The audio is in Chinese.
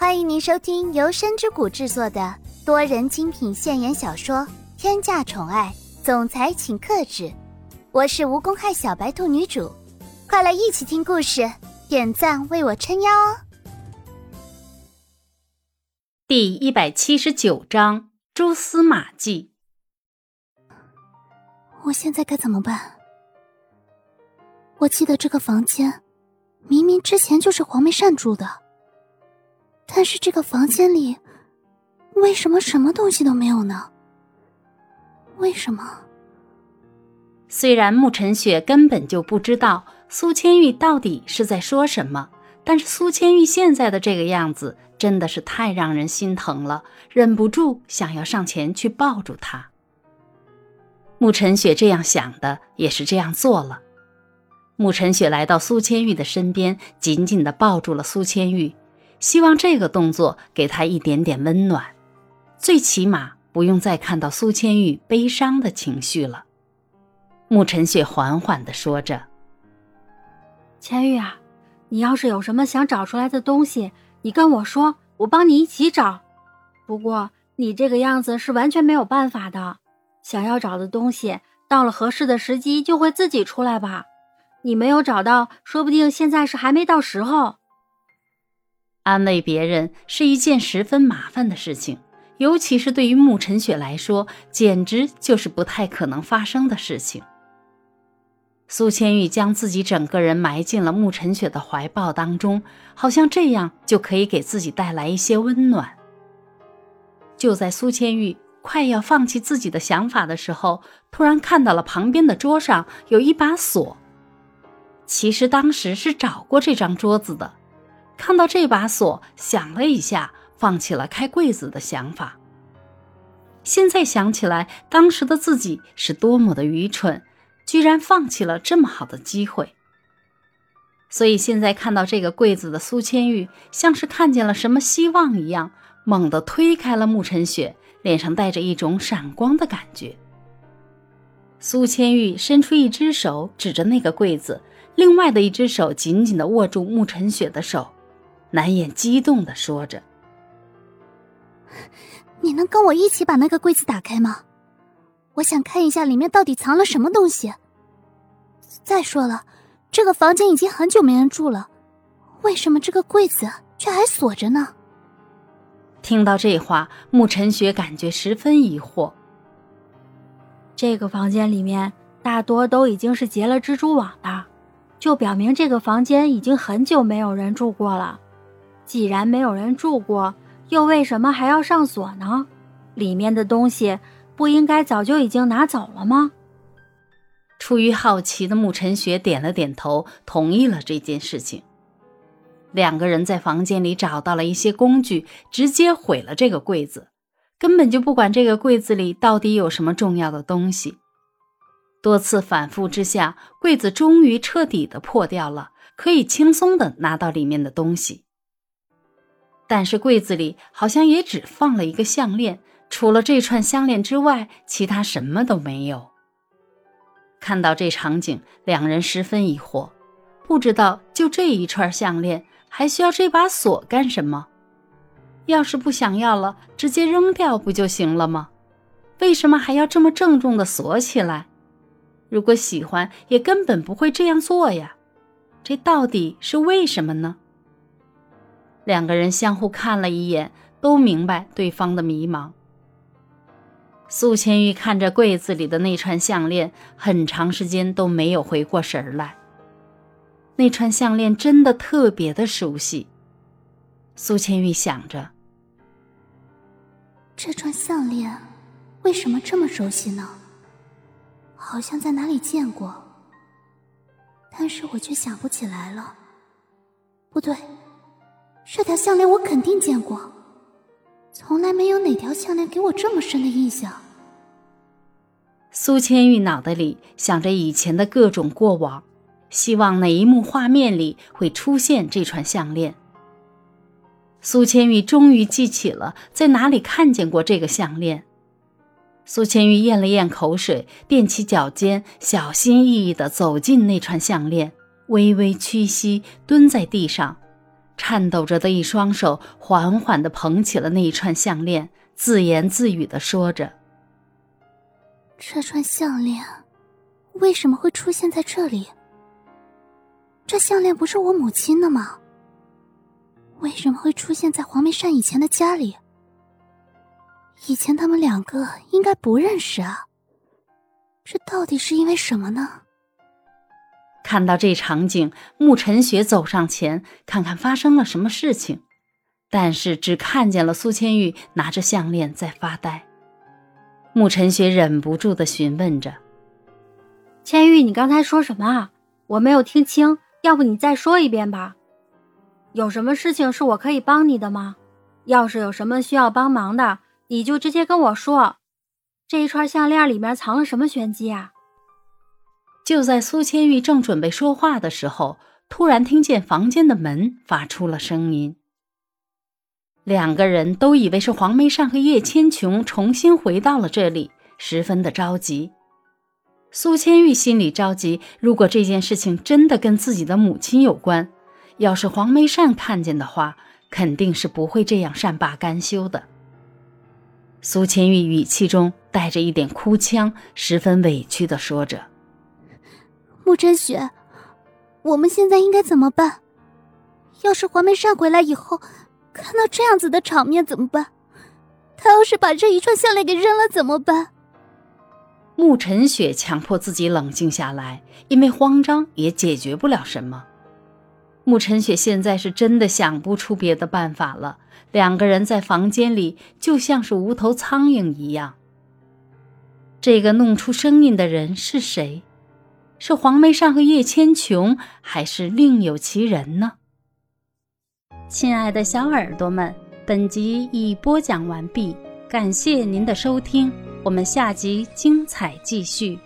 欢迎您收听由深之谷制作的多人精品现言小说《天价宠爱总裁请克制》，我是无公害小白兔女主，快来一起听故事，点赞为我撑腰哦！第一百七十九章蛛丝马迹。我现在该怎么办？我记得这个房间，明明之前就是黄梅善住的，但是这个房间里为什么什么东西都没有呢？为什么？虽然沐晨雪根本就不知道苏千玉到底是在说什么，但是苏千玉现在的这个样子真的是太让人心疼了，忍不住想要上前去抱住她。沐晨雪这样想的，也是这样做了。沐晨雪来到苏千玉的身边，紧紧地抱住了苏千玉，希望这个动作给他一点点温暖，最起码不用再看到苏千玉悲伤的情绪了。沐晨雪缓缓地说着：“千玉啊，你要是有什么想找出来的东西，你跟我说，我帮你一起找。不过你这个样子是完全没有办法的，想要找的东西，到了合适的时机就会自己出来吧。”你没有找到，说不定现在是还没到时候。安慰别人是一件十分麻烦的事情，尤其是对于沐晨雪来说，简直就是不太可能发生的事情。苏千玉将自己整个人埋进了沐晨雪的怀抱当中，好像这样就可以给自己带来一些温暖。就在苏千玉快要放弃自己的想法的时候，突然看到了旁边的桌上有一把锁。其实当时是找过这张桌子的，看到这把锁，想了一下，放弃了开柜子的想法。现在想起来，当时的自己是多么的愚蠢，居然放弃了这么好的机会。所以现在看到这个柜子的苏千玉，像是看见了什么希望一样，猛地推开了沐晨雪，脸上带着一种闪光的感觉。苏千玉伸出一只手，指着那个柜子。另外的一只手紧紧地握住沐晨雪的手，难掩激动的说着：“你能跟我一起把那个柜子打开吗？我想看一下里面到底藏了什么东西。再说了，这个房间已经很久没人住了，为什么这个柜子却还锁着呢？”听到这话，沐晨雪感觉十分疑惑。这个房间里面大多都已经是结了蜘蛛网的。就表明这个房间已经很久没有人住过了。既然没有人住过，又为什么还要上锁呢？里面的东西不应该早就已经拿走了吗？出于好奇的沐晨雪点了点头，同意了这件事情。两个人在房间里找到了一些工具，直接毁了这个柜子，根本就不管这个柜子里到底有什么重要的东西。多次反复之下，柜子终于彻底的破掉了，可以轻松的拿到里面的东西。但是柜子里好像也只放了一个项链，除了这串项链之外，其他什么都没有。看到这场景，两人十分疑惑，不知道就这一串项链，还需要这把锁干什么？要是不想要了，直接扔掉不就行了吗？为什么还要这么郑重的锁起来？如果喜欢，也根本不会这样做呀，这到底是为什么呢？两个人相互看了一眼，都明白对方的迷茫。苏千玉看着柜子里的那串项链，很长时间都没有回过神来。那串项链真的特别的熟悉。苏千玉想着，这串项链为什么这么熟悉呢？好像在哪里见过，但是我却想不起来了。不对，这条项链我肯定见过，从来没有哪条项链给我这么深的印象。苏千玉脑袋里想着以前的各种过往，希望哪一幕画面里会出现这串项链。苏千玉终于记起了在哪里看见过这个项链。苏千玉咽了咽口水，踮起脚尖，小心翼翼地走进那串项链，微微屈膝，蹲在地上，颤抖着的一双手缓缓地捧起了那一串项链，自言自语地说着：“这串项链为什么会出现在这里？这项链不是我母亲的吗？为什么会出现在黄梅善以前的家里？以前他们两个应该不认识啊，这到底是因为什么呢？”看到这场景，慕晨雪走上前，看看发生了什么事情，但是只看见了苏千玉拿着项链在发呆。慕晨雪忍不住的询问着：“千玉，你刚才说什么啊？我没有听清，要不你再说一遍吧？有什么事情是我可以帮你的吗？要是有什么需要帮忙的，你就直接跟我说。这一串项链里面藏了什么玄机啊？”就在苏千玉正准备说话的时候，突然听见房间的门发出了声音。两个人都以为是黄梅善和叶千琼重新回到了这里，十分的着急。苏千玉心里着急，如果这件事情真的跟自己的母亲有关，要是黄梅善看见的话，肯定是不会这样善罢甘休的。苏千玉语气中带着一点哭腔，十分委屈的说着。慕真雪，我们现在应该怎么办？要是黄梅善回来以后，看到这样子的场面怎么办？他要是把这一串项链给扔了怎么办？慕晨雪强迫自己冷静下来，因为慌张也解决不了什么。慕晨雪现在是真的想不出别的办法了。两个人在房间里就像是无头苍蝇一样。这个弄出声音的人是谁？是黄梅善和叶千琼，还是另有其人呢？亲爱的小耳朵们，本集已播讲完毕，感谢您的收听，我们下集精彩继续。